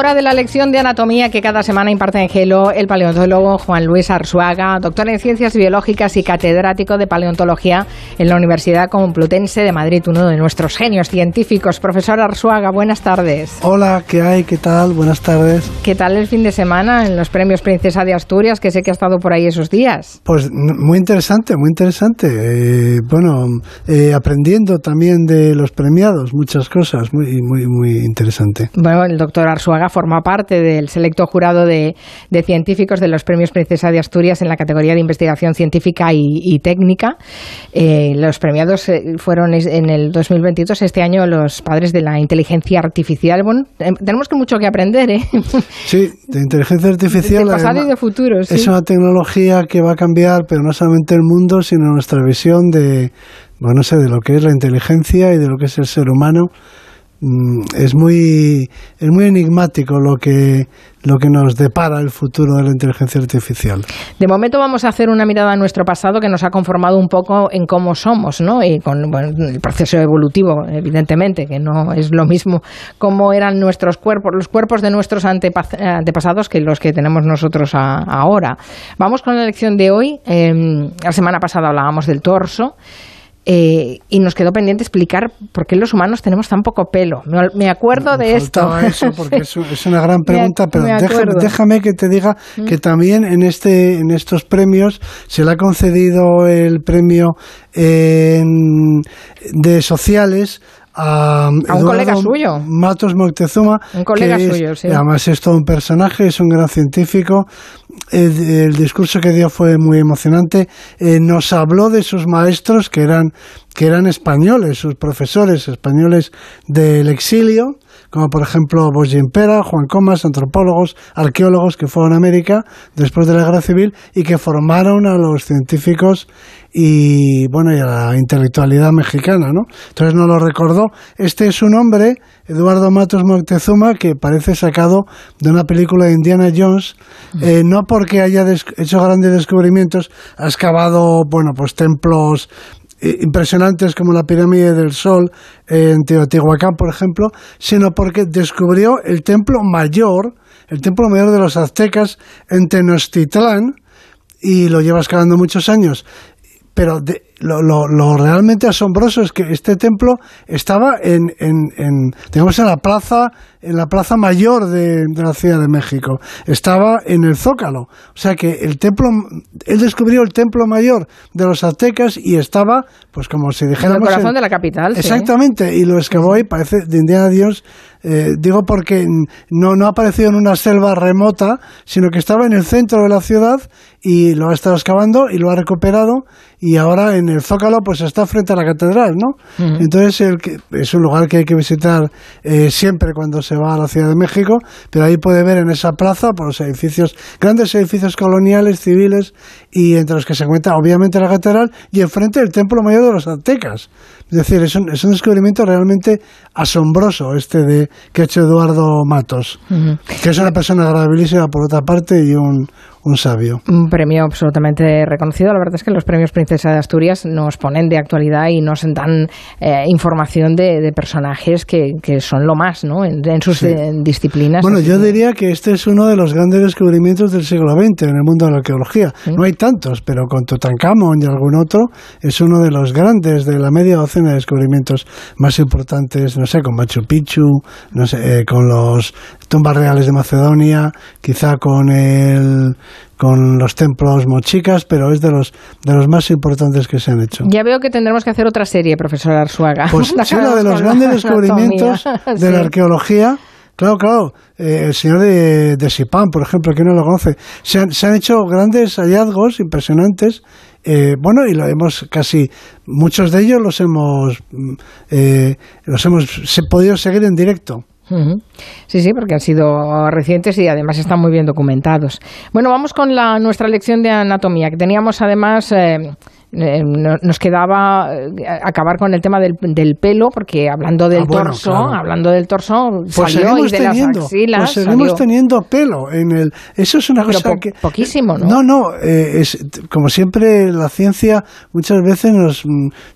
Hora de la lección de anatomía que cada semana imparte en Gelo el paleontólogo Juan Luis Arzuaga, doctor en ciencias biológicas y catedrático de paleontología en la Universidad Complutense de Madrid, uno de nuestros genios científicos. Profesor Arzuaga, buenas tardes. Hola, ¿qué hay? ¿Qué tal? Buenas tardes. ¿Qué tal el fin de semana en los premios Princesa de Asturias, que sé que ha estado por ahí esos días? Pues muy interesante, muy interesante. Eh, bueno, eh, aprendiendo también de los premiados, muchas cosas, muy, muy, muy interesante. Bueno, el doctor Arzuaga forma parte del selecto jurado de, científicos de los premios Princesa de Asturias en la categoría de investigación científica y, técnica. Eh, los premiados eh, fueron en el 2022, este año, los padres de la inteligencia artificial. Bueno, tenemos que mucho que aprender, ¿eh? Sí, de inteligencia artificial. De pasado y de futuro, Es una tecnología que va a cambiar, pero no solamente el mundo, sino nuestra visión de, bueno, no sé, de lo que es la inteligencia y de lo que es el ser humano es muy es muy enigmático lo que lo que nos depara el futuro de la inteligencia artificial. De momento vamos a hacer una mirada a nuestro pasado que nos ha conformado un poco en cómo somos, ¿no? Y con el proceso evolutivo, evidentemente, que no es lo mismo cómo eran nuestros cuerpos, los cuerpos de nuestros antepasados que los que tenemos nosotros ahora. Vamos con la lección de hoy. Em, la semana pasada hablábamos del torso. Eh, y nos quedó pendiente explicar por qué los humanos tenemos tan poco pelo. Me, acuerdo de esto. eso porque es, una gran pregunta, pero déjame, que te diga mm. que también en este en estos premios se le ha concedido el premio de sociales a, un colega suyo. Matos Moctezuma. Un colega suyo, sí. Además es todo un personaje, es un gran científico. El, discurso que dio fue muy emocionante. Eh, nos habló de sus maestros que eran, que eran españoles, sus profesores españoles del exilio como por ejemplo Bosch Pera, Juan Comas, antropólogos, arqueólogos que fueron a América después de la Guerra Civil y que formaron a los científicos y bueno y a la intelectualidad mexicana, ¿no? Entonces nos lo recordó. Este es un hombre, Eduardo Matos Moctezuma, que parece sacado de una película de Indiana Jones, eh, no porque haya hecho grandes descubrimientos, ha excavado bueno pues templos impresionantes como la pirámide del Sol en Teotihuacán, por ejemplo, sino porque descubrió el templo mayor, el templo mayor de los aztecas en Tenochtitlán, y lo lleva excavando muchos años. Pero lo, lo, realmente asombroso es que este templo estaba en, en, en digamos, en la plaza en la plaza mayor de, la Ciudad de México, estaba en el Zócalo. O sea que el templo, él descubrió el templo mayor de los aztecas y estaba, pues como si dijéramos... En el corazón de la capital. Exactamente, y lo excavó y parece de Indiana Dios, eh, digo porque no, no ha aparecido en una selva remota, sino que estaba en el centro de la ciudad y lo ha estado excavando y lo ha recuperado y ahora en el Zócalo pues está frente a la catedral, ¿no? Entonces el, es un lugar que hay que visitar eh, siempre cuando se va a la Ciudad de México, pero ahí puede ver en esa plaza por los edificios, grandes edificios coloniales, civiles, y entre los que se encuentra obviamente la catedral y enfrente el templo mayor de los aztecas. Es decir, es un, es un descubrimiento realmente asombroso este de que ha hecho Eduardo Matos, que es una persona agradabilísima por otra parte y un, un sabio. Un premio absolutamente reconocido. La verdad es que los premios Princesa de Asturias nos ponen de actualidad y nos dan eh, información de, personajes que, que, son lo más ¿no? en, sus eh, disciplinas. Bueno, yo diría que este es uno de los grandes descubrimientos del siglo XX en el mundo de la arqueología. No hay tantos, pero con Tutankamón y algún otro es uno de los grandes de la media docena de descubrimientos más importantes, no sé, con Machu Picchu, no sé, eh, con los tumbas reales de Macedonia, quizá con el con los templos mochicas, pero es de los de los más importantes que se han hecho. Ya veo que tendremos que hacer otra serie, profesor Arzuaga. Pues sí, uno de los grandes descubrimientos de la arqueología. Claro, claro. Eh, el señor de, de Sipán, por ejemplo, que no lo conoce. Se han, se han hecho grandes hallazgos impresionantes. Eh, bueno, y lo hemos casi, muchos de ellos los hemos, mm, eh, los hemos podido seguir en directo. Sí, sí, porque han sido recientes y además están muy bien documentados. Bueno, vamos con la, nuestra lección de anatomía, que teníamos además... Eh, eh, nos quedaba eh, acabar con el tema del, del pelo, porque hablando del ah, torso, hablando del torso, pues salió y de teniendo, las axilas. Pues seguimos teniendo pelo en el. Eso es una cosa que. Poquísimo, ¿no? No, no. es, como siempre, la ciencia muchas veces nos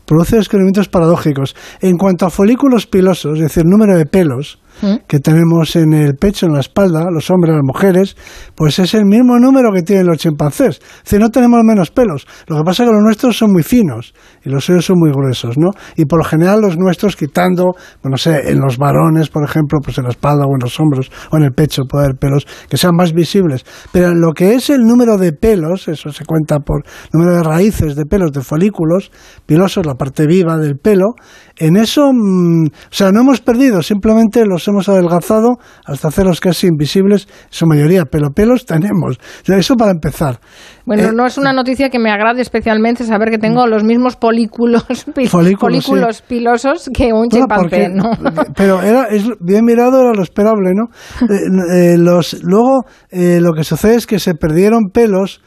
produce descubrimientos paradójicos. En cuanto a folículos pilosos, es decir, número de pelos, mm. que tenemos en el pecho, en la espalda, los hombres, las mujeres, pues es el mismo número que tienen los chimpancés. Es no tenemos menos pelos. Lo que pasa es que los nuestros son muy finos y los suyos son muy gruesos, ¿no? Y por lo general los nuestros, quitando, bueno, no sé, en los varones, por ejemplo, pues en la espalda o en los hombros o en el pecho puede haber pelos que sean más visibles. Pero en lo que es el número de pelos, eso se cuenta por número de raíces de pelos, de folículos pilosos, la parte viva del pelo, en eso, mm, o sea, no hemos perdido, simplemente los hemos adelgazado hasta hacerlos casi invisibles, su mayoría, pero pelos tenemos. eso para empezar. Bueno, eh, no es una noticia que me agrade especialmente saber que tengo los mismos polículos, folículos, pilosos que un chimpancé, ¿no? Pero era, es, bien mirado era lo esperable, ¿no? Eh, eh, los, luego, lo que sucede es que se perdieron pelos,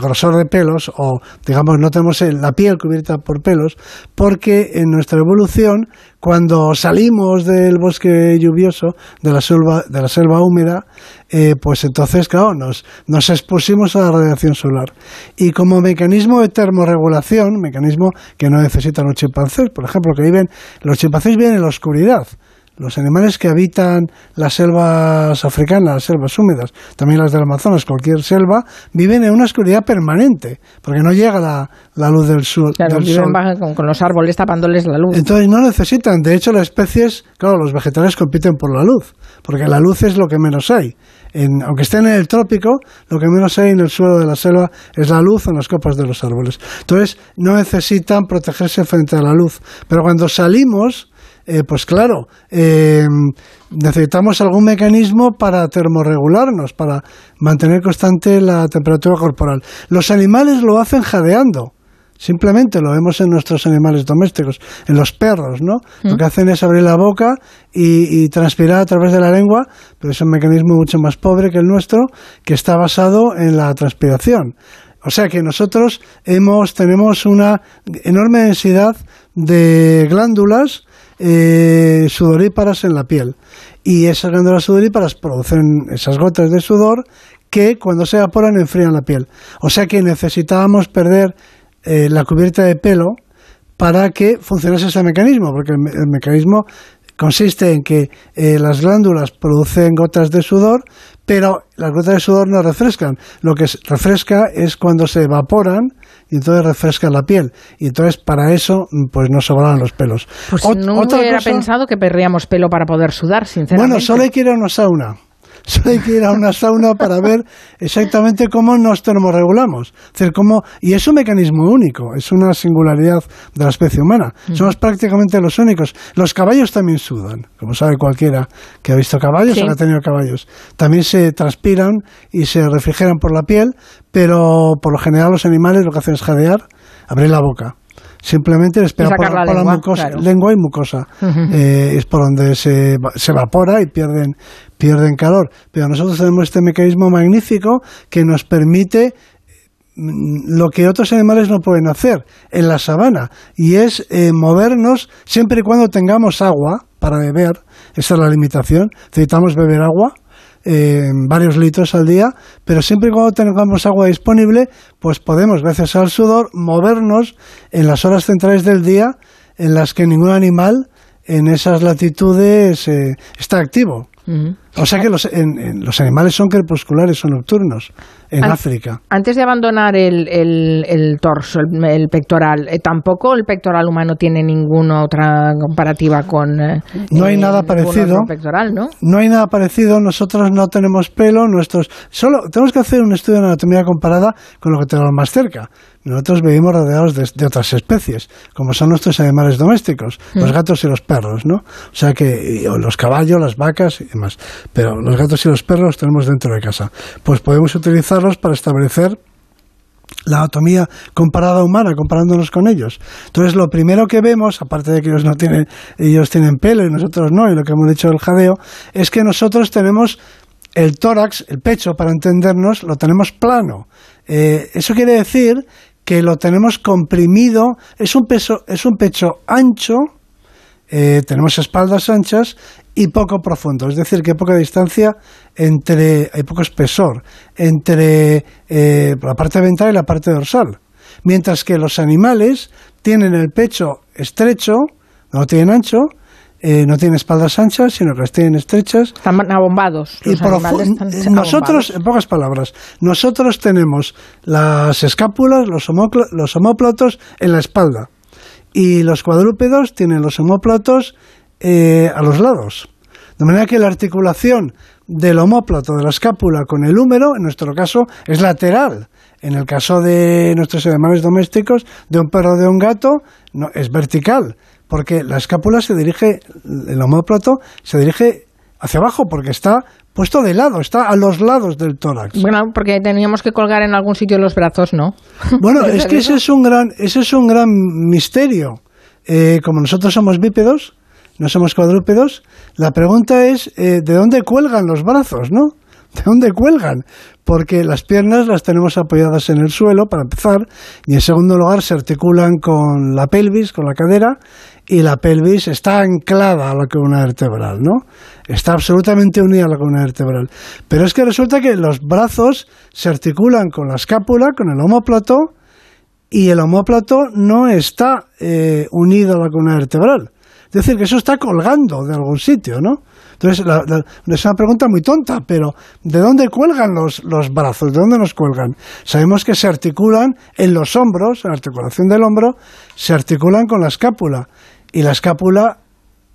grosor de pelos, o digamos, no tenemos la piel cubierta por pelos, porque en nuestra evolución cuando salimos del bosque lluvioso, de la selva, de la selva húmeda, eh, pues entonces, claro, nos, nos expusimos a la radiación solar. Y como mecanismo de termorregulación, mecanismo que no necesitan los chimpancés, por ejemplo, que viven, los chimpancés viven en la oscuridad. Los animales que habitan las selvas africanas, las selvas húmedas, también las del Amazonas, cualquier selva, viven en una oscuridad permanente, porque no llega la, la luz del, sol. Claro, viven Con, con, los árboles tapándoles la luz. Entonces no necesitan. De hecho, las especies, claro, los vegetales compiten por la luz, porque la luz es lo que menos hay. En, aunque estén en el trópico, lo que menos hay en el suelo de la selva es la luz en las copas de los árboles. Entonces, no necesitan protegerse frente a la luz. Pero cuando salimos, eh, pues claro, eh, necesitamos algún mecanismo para termorregularnos, para mantener constante la temperatura corporal. Los animales lo hacen jadeando. Simplemente lo vemos en nuestros animales domésticos, en los perros, ¿no? Lo que hacen es abrir la boca y, transpirar a través de la lengua, pero es un mecanismo mucho más pobre que el nuestro, que está basado en la transpiración. O sea que nosotros hemos, tenemos una enorme densidad de glándulas eh, sudoríparas en la piel. Y esas glándulas sudoríparas producen esas gotas de sudor que cuando se evaporan enfrían la piel. O sea que necesitábamos perder eh, la cubierta de pelo para que funcionase ese mecanismo, porque el, mecanismo consiste en que eh, las glándulas producen gotas de sudor, pero las gotas de sudor no refrescan. Lo que refresca es cuando se evaporan y entonces refresca la piel. Y entonces para eso pues nos sobraban los pelos. Pues no hubiera pensado que perríamos pelo para poder sudar, sinceramente. Bueno, solo hay que ir a una sauna. Solo hay que ir a una sauna para ver exactamente cómo nos termorregulamos. cómo, y es un mecanismo único, es una singularidad de la especie humana. Somos prácticamente los únicos. Los caballos también sudan, como sabe cualquiera que ha visto caballos o que ha tenido caballos. También se transpiran y se refrigeran por la piel, pero por lo general los animales lo que hacen es jadear, abrir la boca simplemente les pega por, la, lengua, mucosa, lengua y mucosa. Eh, es por donde se, se evapora y pierden, pierden calor. Pero nosotros tenemos este mecanismo magnífico que nos permite mm, lo que otros animales no pueden hacer en la sabana y es eh, movernos siempre y cuando tengamos agua para beber. Esa es la limitación. Necesitamos beber agua varios litros al día, pero siempre y cuando tengamos agua disponible, pues podemos, gracias al sudor, movernos en las horas centrales del día en las que ningún animal en esas latitudes eh, está activo. O sea que los, los animales son crepusculares, son nocturnos en África. Antes de abandonar el, el, torso, el, pectoral, eh, tampoco el pectoral humano tiene ninguna otra comparativa con. Eh, no hay nada parecido. Pectoral, ¿no? no hay nada parecido. Nosotros no tenemos pelo, nuestros. Solo tenemos que hacer un estudio de anatomía comparada con lo que tenemos más cerca. Nosotros vivimos rodeados de, otras especies, como son nuestros animales domésticos, los mm. gatos y los perros, ¿no? O sea que los caballos, las vacas y demás. Pero los gatos y los perros los tenemos dentro de casa. Pues podemos utilizarlos para establecer la anatomía comparada humana, comparándonos con ellos. Entonces, lo primero que vemos, aparte de que ellos no tienen, ellos tienen pelo y nosotros no, y lo que hemos dicho del jadeo, es que nosotros tenemos el tórax, el pecho, para entendernos, lo tenemos plano. Eh, eso quiere decir que lo tenemos comprimido, es un, peso, es un pecho ancho, eh, tenemos espaldas anchas y poco profundo, es decir, que hay poca distancia entre, hay poco espesor entre eh, la parte ventral y la parte dorsal. Mientras que los animales tienen el pecho estrecho, no tienen ancho, eh, no tienen espaldas anchas, sino que las tienen estrechas. Están abombados. Y nosotros, en pocas palabras, nosotros tenemos las escápulas, los, los homóplatos en la espalda y los cuadrúpedos tienen los homóplatos eh, a los lados. De manera que la articulación del homóplato de la escápula con el húmero, en nuestro caso, es lateral. En el caso de nuestros animales domésticos, de un perro o de un gato, no, es vertical, porque la escápula se dirige, el homóplato se dirige hacia abajo, porque está puesto de lado, está a los lados del tórax. Bueno, porque teníamos que colgar en algún sitio los brazos, ¿no? Bueno, es que ese es un gran, ese es un gran misterio. Eh, como nosotros somos bípedos, no somos cuadrúpedos, la pregunta es eh, ¿de dónde cuelgan los brazos, no? ¿De dónde cuelgan? Porque las piernas las tenemos apoyadas en el suelo, para empezar, y en segundo lugar se articulan con la pelvis, con la cadera, y la pelvis está anclada a la columna vertebral, ¿no? Está absolutamente unida a la columna vertebral. Pero es que resulta que los brazos se articulan con la escápula, con el homóplato, y el homóplato no está eh, unido a la columna vertebral. Es decir, que eso está colgando de algún sitio, ¿no? Entonces, es una pregunta muy tonta, pero ¿de dónde cuelgan los, los brazos? ¿De dónde nos cuelgan? Sabemos que se articulan en los hombros, en la articulación del hombro, se articulan con la escápula. Y la escápula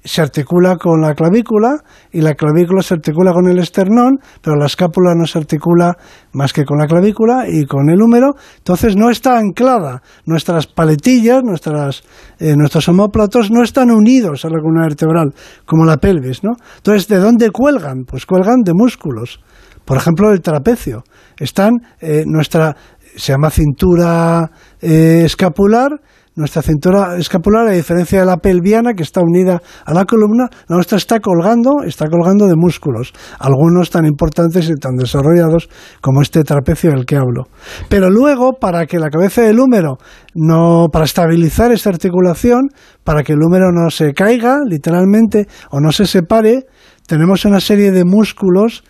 se articula con la clavícula y la clavícula se articula con el esternón, pero la escápula no se articula más que con la clavícula y con el húmero, entonces no está anclada. Nuestras paletillas, nuestras, eh, nuestros homóplatos no están unidos a la columna vertebral, como la pelvis, ¿no? Entonces, ¿de dónde cuelgan? Pues cuelgan de músculos. Por ejemplo, el trapecio. Están, eh, nuestra, se llama cintura eh, escapular, nuestra cintura escapular, a diferencia de la pelviana, que está unida a la columna, la nuestra está colgando, está colgando de músculos, algunos tan importantes y tan desarrollados como este trapecio del que hablo. Pero luego, para que la cabeza del húmero no, para estabilizar esta articulación, para que el húmero no se caiga, literalmente, o no se separe, tenemos una serie de músculos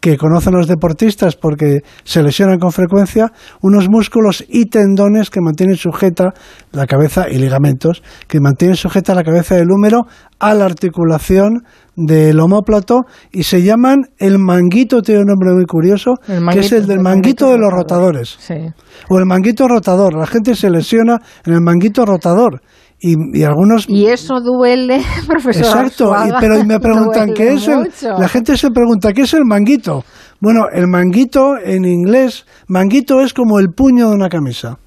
que conocen los deportistas porque se lesionan con frecuencia, unos músculos y tendones que mantienen sujeta la cabeza y ligamentos que mantienen sujeta la cabeza del húmero a la articulación del homóplato y se llaman el manguito, tiene un nombre muy curioso, que es el del manguito, de los rotadores. O el manguito rotador. La gente se lesiona en el manguito rotador y, algunos y eso duele profesor exacto pero me preguntan qué es el, la gente se pregunta qué es el manguito bueno el manguito en inglés manguito es como el puño de una camisa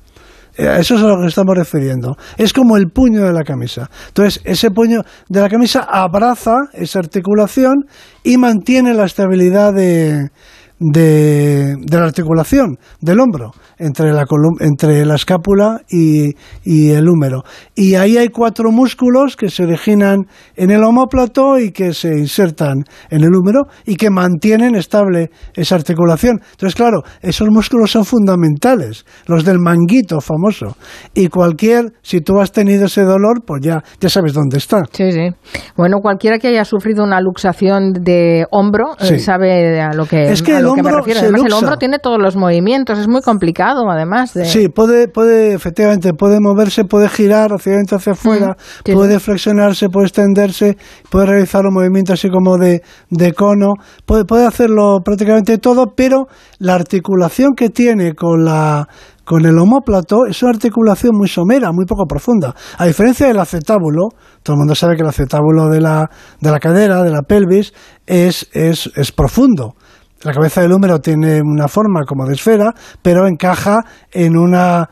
eh, eso es a lo que estamos refiriendo. Es como el puño de la camisa. Entonces, ese puño de la camisa abraza esa articulación y mantiene la estabilidad de, de, la articulación del hombro entre la, entre la escápula y, y, el húmero. Y ahí hay cuatro músculos que se originan en el homóplato y que se insertan en el húmero y que mantienen estable esa articulación. Entonces, claro, esos músculos son fundamentales, los del manguito famoso. Y cualquier, si tú has tenido ese dolor, pues ya, ya sabes dónde está. Sí, sí. Bueno, cualquiera que haya sufrido una luxación de hombro eh, sabe a lo que, es que el hombro Además, el hombro tiene todos los movimientos, es muy complicado además. De... Sí, puede, puede, efectivamente, puede moverse, puede girar hacia adentro, hacia afuera, puede flexionarse, puede extenderse, puede realizar un movimiento así como de, de cono, puede, puede hacerlo prácticamente todo, pero la articulación que tiene con la con el homóplato es una articulación muy somera, muy poco profunda. A diferencia del acetábulo, todo el mundo sabe que el acetábulo de la, de la cadera, de la pelvis, es, es, es profundo. La cabeza del húmero tiene una forma como de esfera, pero encaja en una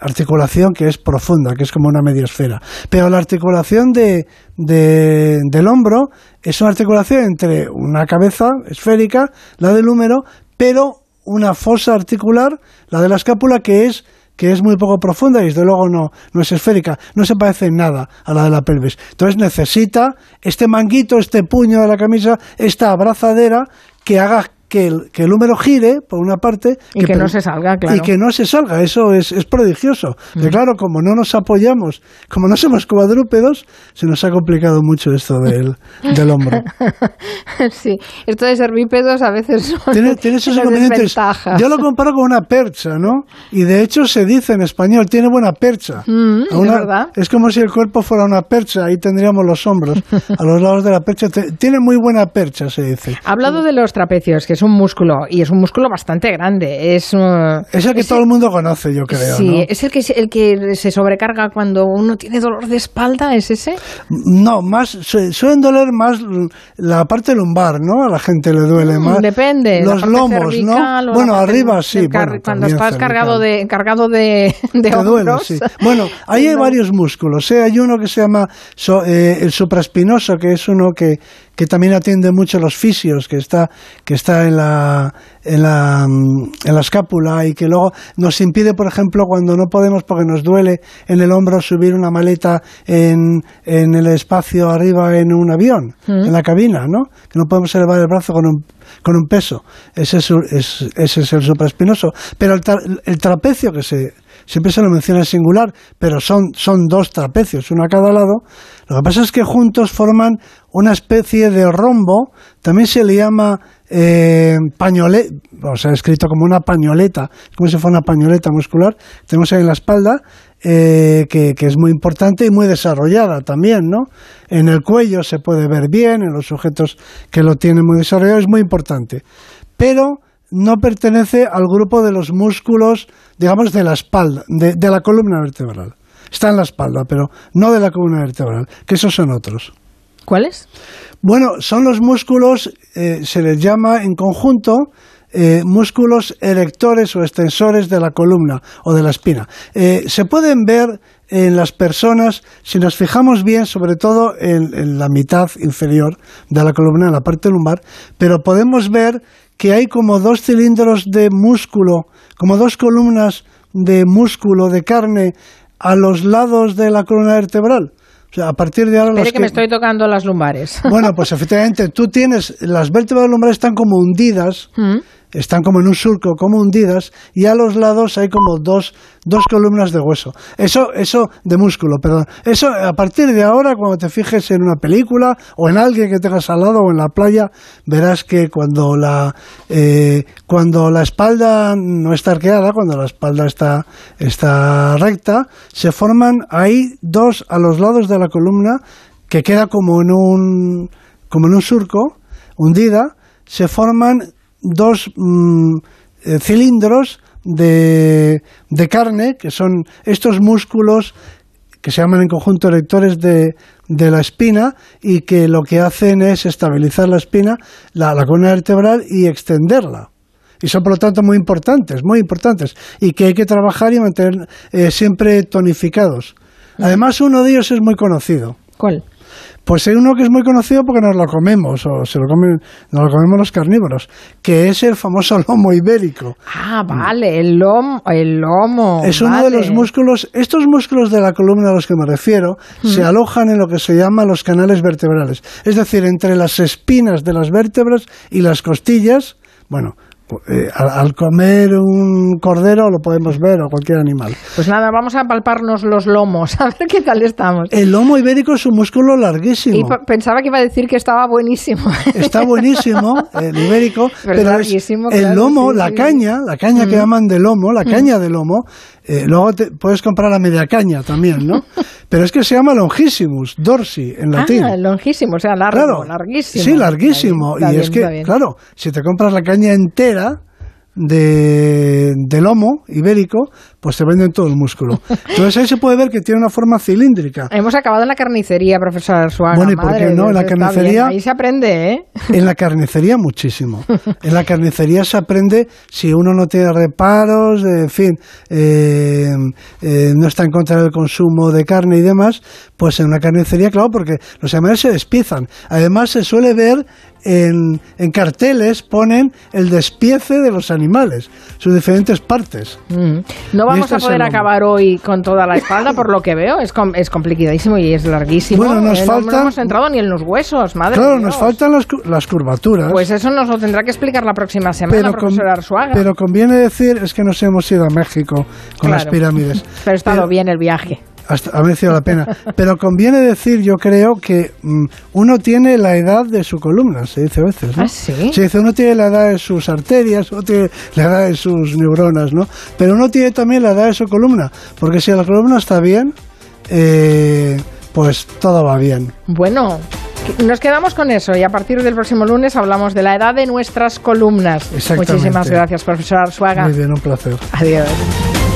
articulación que es profunda, que es como una media esfera. Pero la articulación de, del hombro es una articulación entre una cabeza esférica, la del húmero, pero una fosa articular, la de la escápula, que es que es muy poco profunda y desde luego no, no es esférica, no se parece en nada a la de la pelvis. Entonces necesita este manguito, este puño de la camisa, esta abrazadera que haga que el, que el húmero gire, por una parte. Y que, no se salga, claro. Y que no se salga, eso es, es prodigioso. Y claro, como no nos apoyamos, como no somos cuadrúpedos, se nos ha complicado mucho esto del, del hombro. sí, esto de ser bípedos a veces son tiene, tiene esos inconvenientes. Yo lo comparo con una percha, ¿no? Y de hecho se dice en español, tiene buena percha. Mm, ¿es, verdad? es como si el cuerpo fuera una percha, ahí tendríamos los hombros, a los lados de la percha. Tiene muy buena percha, se dice. Ha hablado de los trapecios, que es un músculo, y es un músculo bastante grande. Es, uh, es el que todo el mundo conoce, yo creo. Sí, es el que, el que se sobrecarga cuando uno tiene dolor de espalda, ¿es ese? No, más suelen doler más la parte lumbar, ¿no? A la gente le duele mm, más. Depende. Los lomos, ¿no? Bueno, arriba sí. cuando estás cargado de, cargado de, de hombros. sí. Bueno, ahí hay varios músculos. ¿eh? Hay uno que se llama eh, el supraespinoso, que es uno que, que también atiende mucho los fisios, que está, que está en, la, en, la, en la escápula y que luego nos impide, por ejemplo, cuando no podemos porque nos duele en el hombro subir una maleta en, en el espacio arriba en un avión, mm. en la cabina, ¿no? Que no podemos elevar el brazo con un, con un peso. Ese es, ese es el supraespinoso. Pero el, el trapecio que se siempre se lo menciona en singular, pero son, son dos trapecios, uno a cada lado. Lo que pasa es que juntos forman una especie de rombo, también se le llama eh, pañoleta, o sea, escrito como una pañoleta, como si fuera una pañoleta muscular, tenemos ahí en la espalda, eh, que, que, es muy importante y muy desarrollada también, ¿no? En el cuello se puede ver bien, en los sujetos que lo tienen muy desarrollado, es muy importante. Pero no pertenece al grupo de los músculos, digamos, de la espalda, de, la columna vertebral. Está en la espalda, pero no de la columna vertebral, que esos son otros. ¿Cuáles? Bueno, son los músculos, eh, se les llama en conjunto eh, músculos erectores o extensores de la columna o de la espina. Eh, se pueden ver en las personas, si nos fijamos bien, sobre todo en, en, la mitad inferior de la columna, en la parte lumbar, pero podemos ver que hay como dos cilindros de músculo, como dos columnas de músculo, de carne, a los lados de la columna vertebral. O sea, a partir de ahora... que, que, me estoy tocando las lumbares. Bueno, pues efectivamente, tú tienes, las vértebras lumbares están como hundidas, mm están como en un surco, como hundidas, y a los lados hay como dos, dos columnas de hueso. Eso, eso, de músculo, perdón. Eso, a partir de ahora, cuando te fijes en una película, o en alguien que tengas al lado, o en la playa, verás que cuando la, eh, cuando la espalda no está arqueada, cuando la espalda está, está recta, se forman ahí dos a los lados de la columna, que queda como en un, como en un surco, hundida, se forman dos mm, eh, cilindros de, de, carne, que son estos músculos que se llaman en conjunto erectores de, de, la espina y que lo que hacen es estabilizar la espina, la, la columna vertebral y extenderla. Y son por lo tanto muy importantes, muy importantes, y que hay que trabajar y mantener eh, siempre tonificados. Además, uno de ellos es muy conocido. ¿Cuál? Pues hay uno que es muy conocido porque nos lo comemos, o se lo comen, nos lo comemos los carnívoros, que es el famoso lomo ibérico. Ah, vale, el lomo. El lomo es uno de los músculos, estos músculos de la columna a los que me refiero, se alojan en lo que se llama los canales vertebrales. Es decir, entre las espinas de las vértebras y las costillas, bueno, eh, al, comer un cordero lo podemos ver o cualquier animal. Pues nada, vamos a palparnos los lomos, a ver qué tal estamos. El lomo ibérico es un músculo larguísimo. Y pensaba que iba a decir que estaba buenísimo. Está buenísimo el ibérico, pero, el lomo, la caña, la caña que llaman de lomo, la mm. caña de lomo, eh, luego te, puedes comprar la media caña también, ¿no? Pero es que se llama longissimus, dorsi, en latín. Ah, longissimus, o sea, largo, larguísimo. Sí, larguísimo. y es que, claro, si te compras la caña entera, de, de, lomo ibérico, pues se vende en todo el músculo. Entonces ahí se puede ver que tiene una forma cilíndrica. Hemos acabado en la carnicería, profesor Suárez. Bueno, ¿y por qué no? En la carnicería. Ahí se aprende, ¿eh? En la carnicería muchísimo. En la carnicería se aprende si uno no tiene reparos, en fin, eh, eh, no está en contra del consumo de carne y demás, pues en una carnicería, claro, porque los animales se despiezan. Además, se suele ver en, en carteles ponen el despiece de los animales, sus diferentes partes. Mm. No vamos este a poder acabar hoy con toda la espalda, por lo que veo. Es, com- es complicadísimo y es larguísimo. Bueno, nos Eh, no- hemos entrado ni en los huesos, madre Claro, nos faltan las, las curvaturas. Pues eso nos lo tendrá que explicar la próxima semana, con- profesor Arzuaga. pero conviene decir, es que nos hemos ido a México con las pirámides. Pero ha estado Pero- bien el viaje. Hasta- ha merecido la pena. Pero conviene decir, yo creo que mm, uno tiene la edad de su columna, se dice a veces, ¿no? ¿Ah, sí? Se dice, uno tiene la edad de sus arterias, uno tiene la edad de sus neuronas, ¿no? Pero uno tiene también la edad de su columna, porque si la columna está bien, eh, pues todo va bien. Bueno, nos quedamos con eso y a partir del próximo lunes hablamos de la edad de nuestras columnas. Muchísimas gracias, profesor Arzuaga. Muy bien, un placer. Adiós.